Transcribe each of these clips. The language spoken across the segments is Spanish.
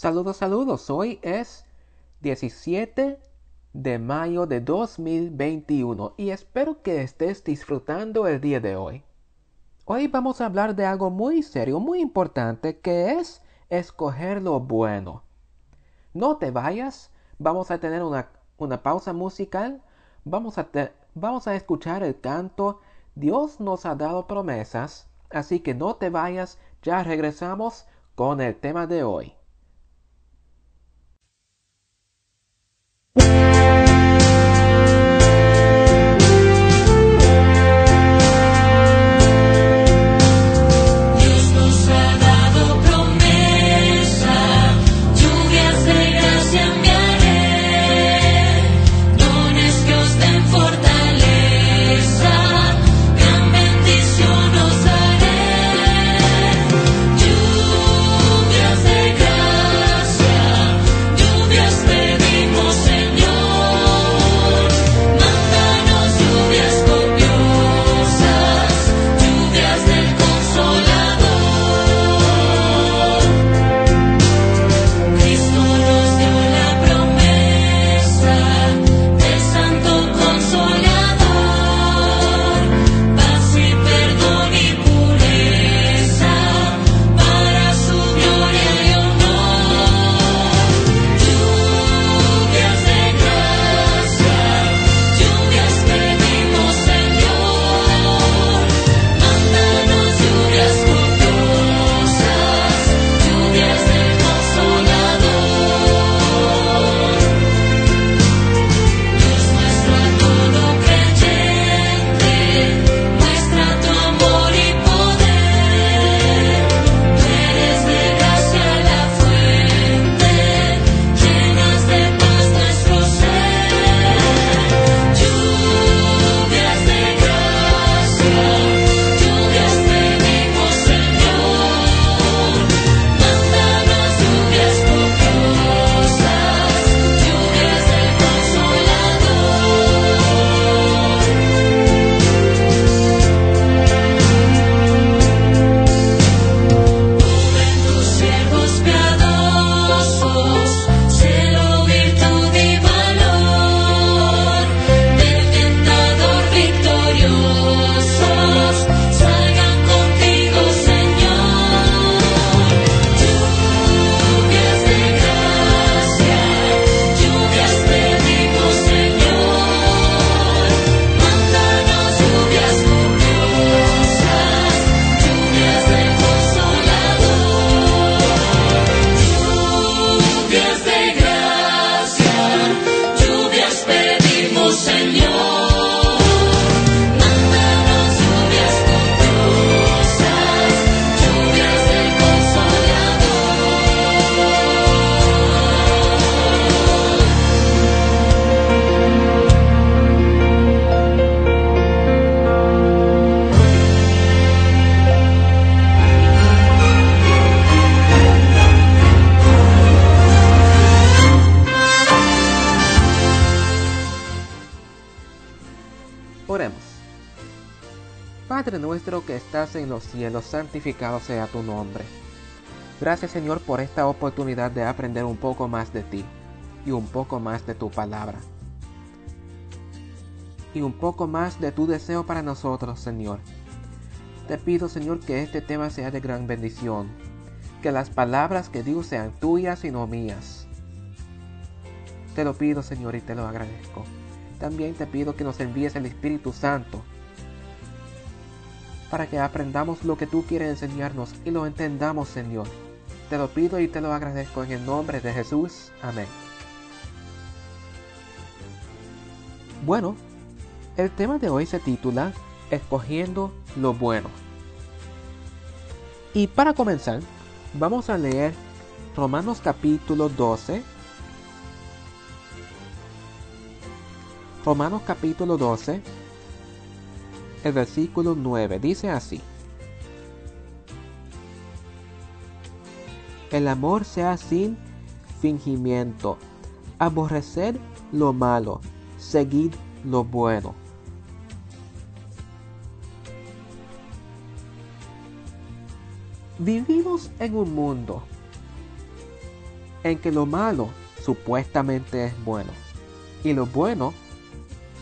Saludos, saludos. Hoy es 17 de mayo de 2021 y espero que estés disfrutando el día de hoy. Hoy vamos a hablar de algo muy serio, muy importante, que es escoger lo bueno. No te vayas, vamos a tener una, pausa musical, vamos a, vamos a escuchar el canto. Dios nos ha dado promesas, así que no te vayas, ya regresamos con el tema de hoy. Estás en los cielos, santificado sea tu nombre. Gracias Señor por esta oportunidad de aprender un poco más de ti y un poco más de tu palabra. Y un poco más de tu deseo para nosotros, Señor. Te pido, Señor, que este tema sea de gran bendición. Que las palabras que digo sean tuyas y no mías. Te lo pido, Señor, y te lo agradezco. También te pido que nos envíes el Espíritu Santo para que aprendamos lo que tú quieres enseñarnos y lo entendamos, Señor. Te lo pido y te lo agradezco en el nombre de Jesús. Amén. Bueno, el tema de hoy se titula Escogiendo lo bueno. Y para comenzar, vamos a leer Romanos capítulo 12. Romanos capítulo 12 el versículo 9 dice así. El amor sea sin fingimiento, aborrecer lo malo, seguir lo bueno. Vivimos en un mundo en que lo malo supuestamente es bueno y lo bueno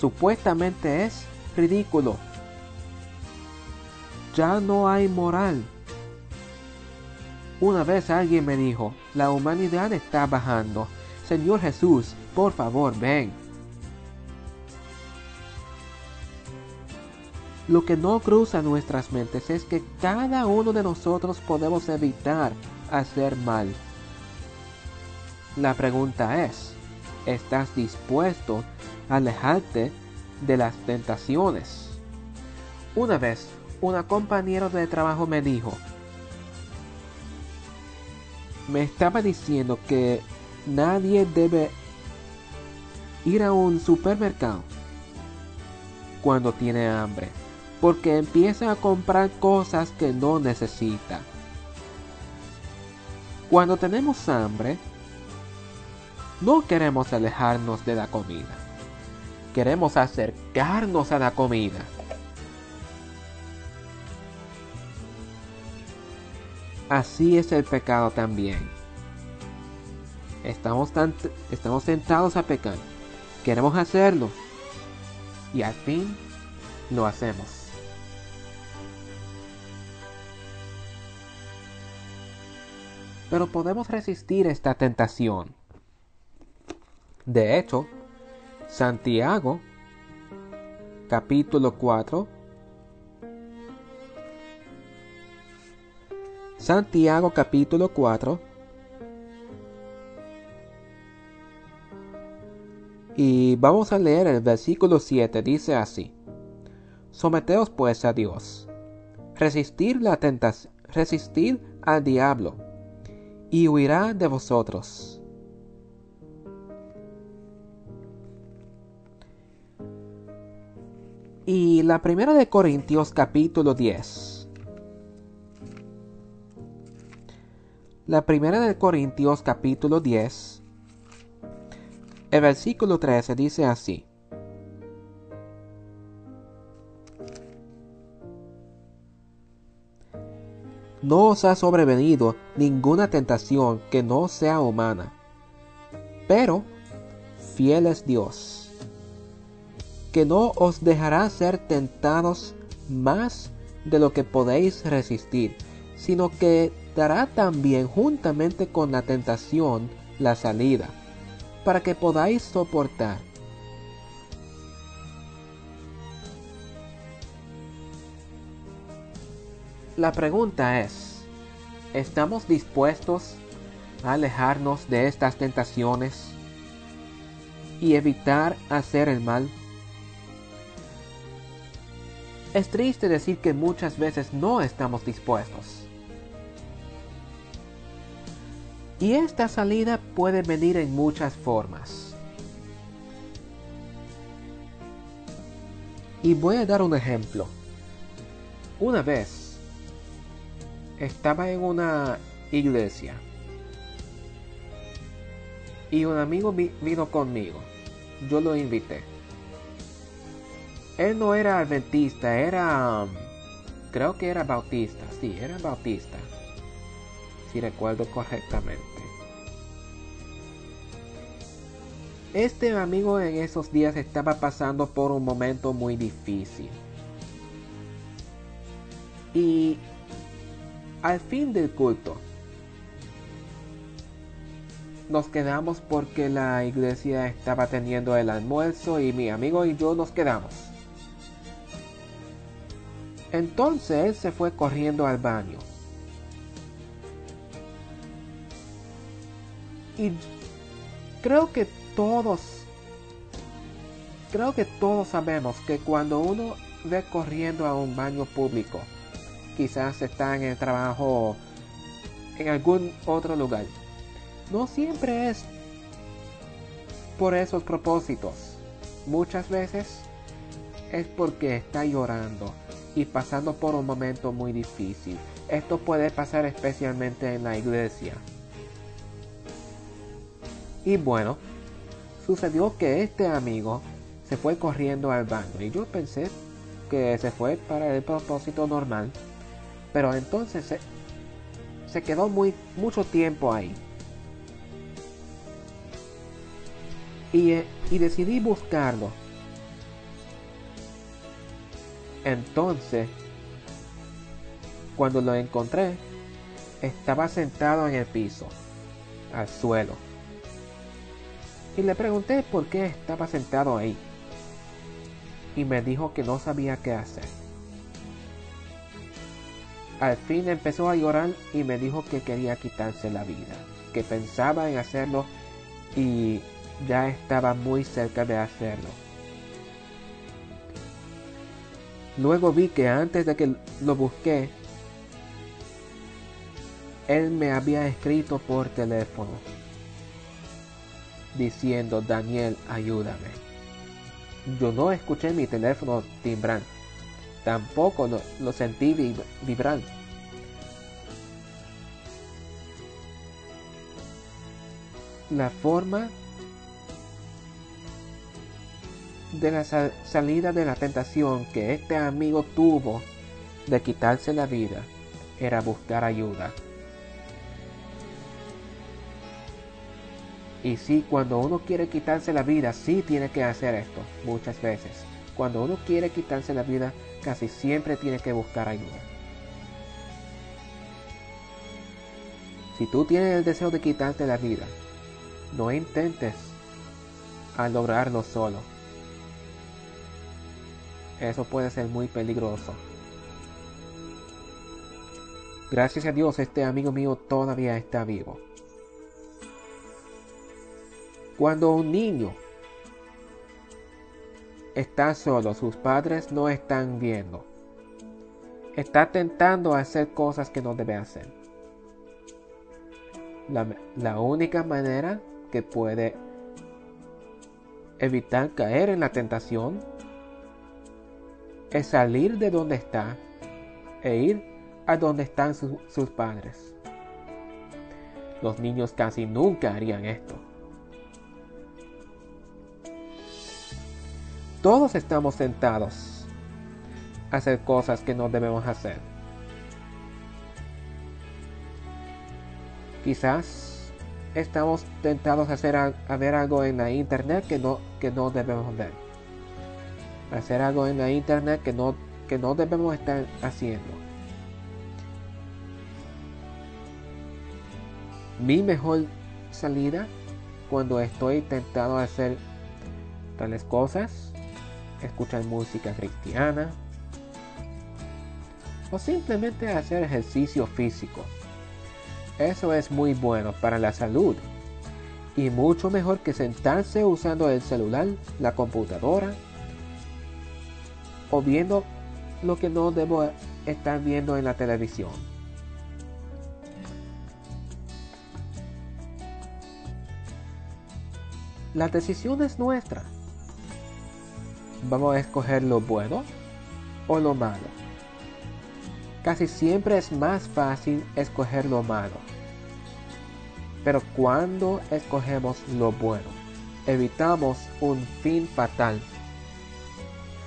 supuestamente es ridículo. Ya no hay moral. Una vez alguien me dijo, la humanidad está bajando. Señor Jesús, por favor, ven. Lo que no cruza nuestras mentes es que cada uno de nosotros podemos evitar hacer mal. La pregunta es, ¿estás dispuesto a alejarte de las tentaciones? Una vez, una compañera de trabajo me dijo, me estaba diciendo que nadie debe ir a un supermercado cuando tiene hambre, porque empieza a comprar cosas que no necesita. Cuando tenemos hambre, no queremos alejarnos de la comida. Queremos acercarnos a la comida. Así es el pecado también. Estamos, tan, estamos tentados a pecar. Queremos hacerlo. Y al fin lo hacemos. Pero podemos resistir esta tentación. De hecho, Santiago, capítulo 4, Santiago capítulo 4, y vamos a leer el versículo 7, dice así, Someteos pues a Dios, resistir la tentación, resistir al diablo, y huirá de vosotros. Y la primera de Corintios capítulo 10. La primera de Corintios capítulo 10. El versículo 13 dice así. No os ha sobrevenido ninguna tentación que no sea humana, pero fiel es Dios que no os dejará ser tentados más de lo que podéis resistir, sino que dará también juntamente con la tentación la salida, para que podáis soportar. La pregunta es, ¿estamos dispuestos a alejarnos de estas tentaciones y evitar hacer el mal? Es triste decir que muchas veces no estamos dispuestos. Y esta salida puede venir en muchas formas. Y voy a dar un ejemplo. Una vez estaba en una iglesia y un amigo vino conmigo. Yo lo invité él no era adventista, era... Creo que era bautista, sí, era bautista. Si recuerdo correctamente. Este amigo en esos días estaba pasando por un momento muy difícil. Y al fin del culto, nos quedamos porque la iglesia estaba teniendo el almuerzo y mi amigo y yo nos quedamos. Entonces él se fue corriendo al baño. Y creo que todos, creo que todos sabemos que cuando uno ve corriendo a un baño público, quizás está en el trabajo en algún otro lugar, no siempre es por esos propósitos. Muchas veces es porque está llorando y pasando por un momento muy difícil. Esto puede pasar especialmente en la iglesia. Y bueno, sucedió que este amigo se fue corriendo al baño y yo pensé que se fue para el propósito normal, pero entonces se, quedó muy mucho tiempo ahí. y, y decidí buscarlo. Entonces, cuando lo encontré, estaba sentado en el piso, al suelo. Y le pregunté por qué estaba sentado ahí. Y me dijo que no sabía qué hacer. Al fin empezó a llorar y me dijo que quería quitarse la vida, que pensaba en hacerlo y ya estaba muy cerca de hacerlo. Luego vi que antes de que lo busqué, él me había escrito por teléfono diciendo, Daniel, ayúdame. Yo no escuché mi teléfono timbrar, tampoco lo, sentí vibrar. La forma de la salida de la tentación que este amigo tuvo de quitarse la vida era buscar ayuda. Y sí, cuando uno quiere quitarse la vida, sí tiene que hacer esto muchas veces. Cuando uno quiere quitarse la vida, casi siempre tiene que buscar ayuda. Si tú tienes el deseo de quitarte la vida, no intentes a lograrlo solo. Eso puede ser muy peligroso. Gracias a Dios este amigo mío todavía está vivo. Cuando un niño está solo, sus padres no están viendo. Está tentando hacer cosas que no debe hacer. La, la, única manera que puede evitar caer en la tentación es salir de donde está e ir a donde están sus padres. Los niños casi nunca harían esto. Todos estamos tentados a hacer cosas que no debemos hacer. Quizás estamos tentados a, hacer, a ver algo en la internet que no, que no debemos ver. Hacer algo en la internet que no, que no debemos estar haciendo. Mi mejor salida cuando estoy tentado a hacer tales cosas escuchar música cristiana o simplemente hacer ejercicio físico. Eso es muy bueno para la salud y mucho mejor que sentarse usando el celular, la computadora o viendo lo que no debo estar viendo en la televisión. La decisión es nuestra vamos a escoger lo bueno o lo malo. Casi siempre es más fácil escoger lo malo. Pero cuando escogemos lo bueno, evitamos un fin fatal.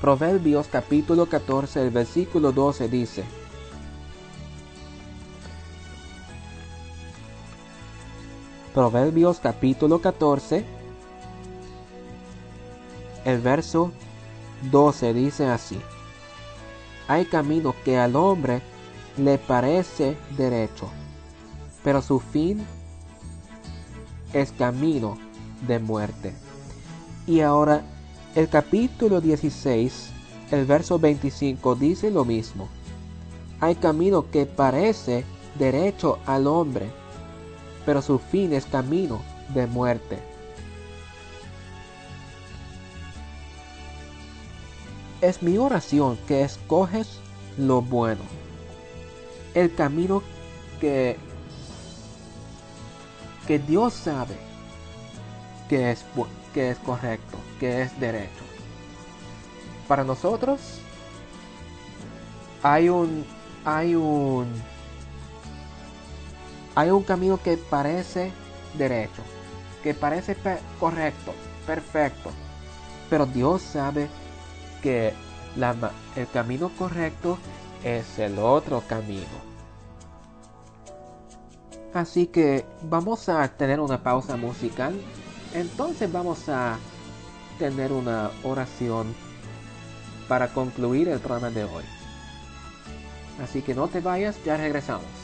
Proverbios capítulo 14, el versículo 12 dice, Proverbios capítulo 14, el verso 12 dice así. Hay camino que al hombre le parece derecho, pero su fin es camino de muerte. Y ahora el capítulo 16, el verso 25 dice lo mismo. Hay camino que parece derecho al hombre, pero su fin es camino de muerte. Es mi oración que escoges lo bueno, el camino que, que Dios sabe que es, que es correcto, que es derecho. Para nosotros hay un hay un hay un camino que parece derecho, que parece correcto, perfecto, pero Dios sabe que el camino correcto es el otro camino. Así que vamos a tener una pausa musical entonces vamos a tener una oración para concluir el programa de hoy. Así que no te vayas, ya regresamos.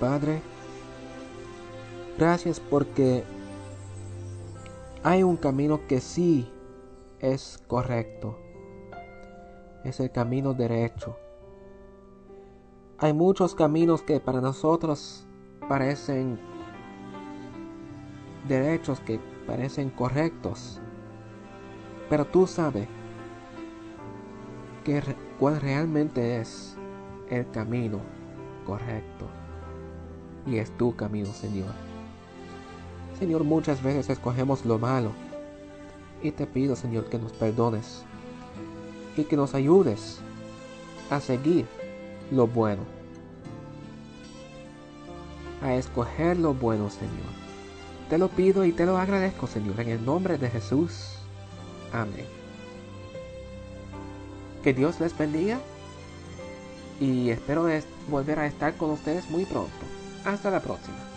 Padre, gracias porque hay un camino que sí es correcto. Es el camino derecho. Hay muchos caminos que para nosotros parecen derechos, que parecen correctos. Pero tú sabes que, cuál realmente es el camino correcto. Y es tu camino, Señor. Señor, muchas veces escogemos lo malo. Y te pido, Señor, que nos perdones. Y que nos ayudes a seguir lo bueno. a escoger lo bueno, Señor. Te lo pido y te lo agradezco, Señor, en el nombre de Jesús. Amén. Que Dios les bendiga y espero volver a estar con ustedes muy pronto. Hasta la próxima.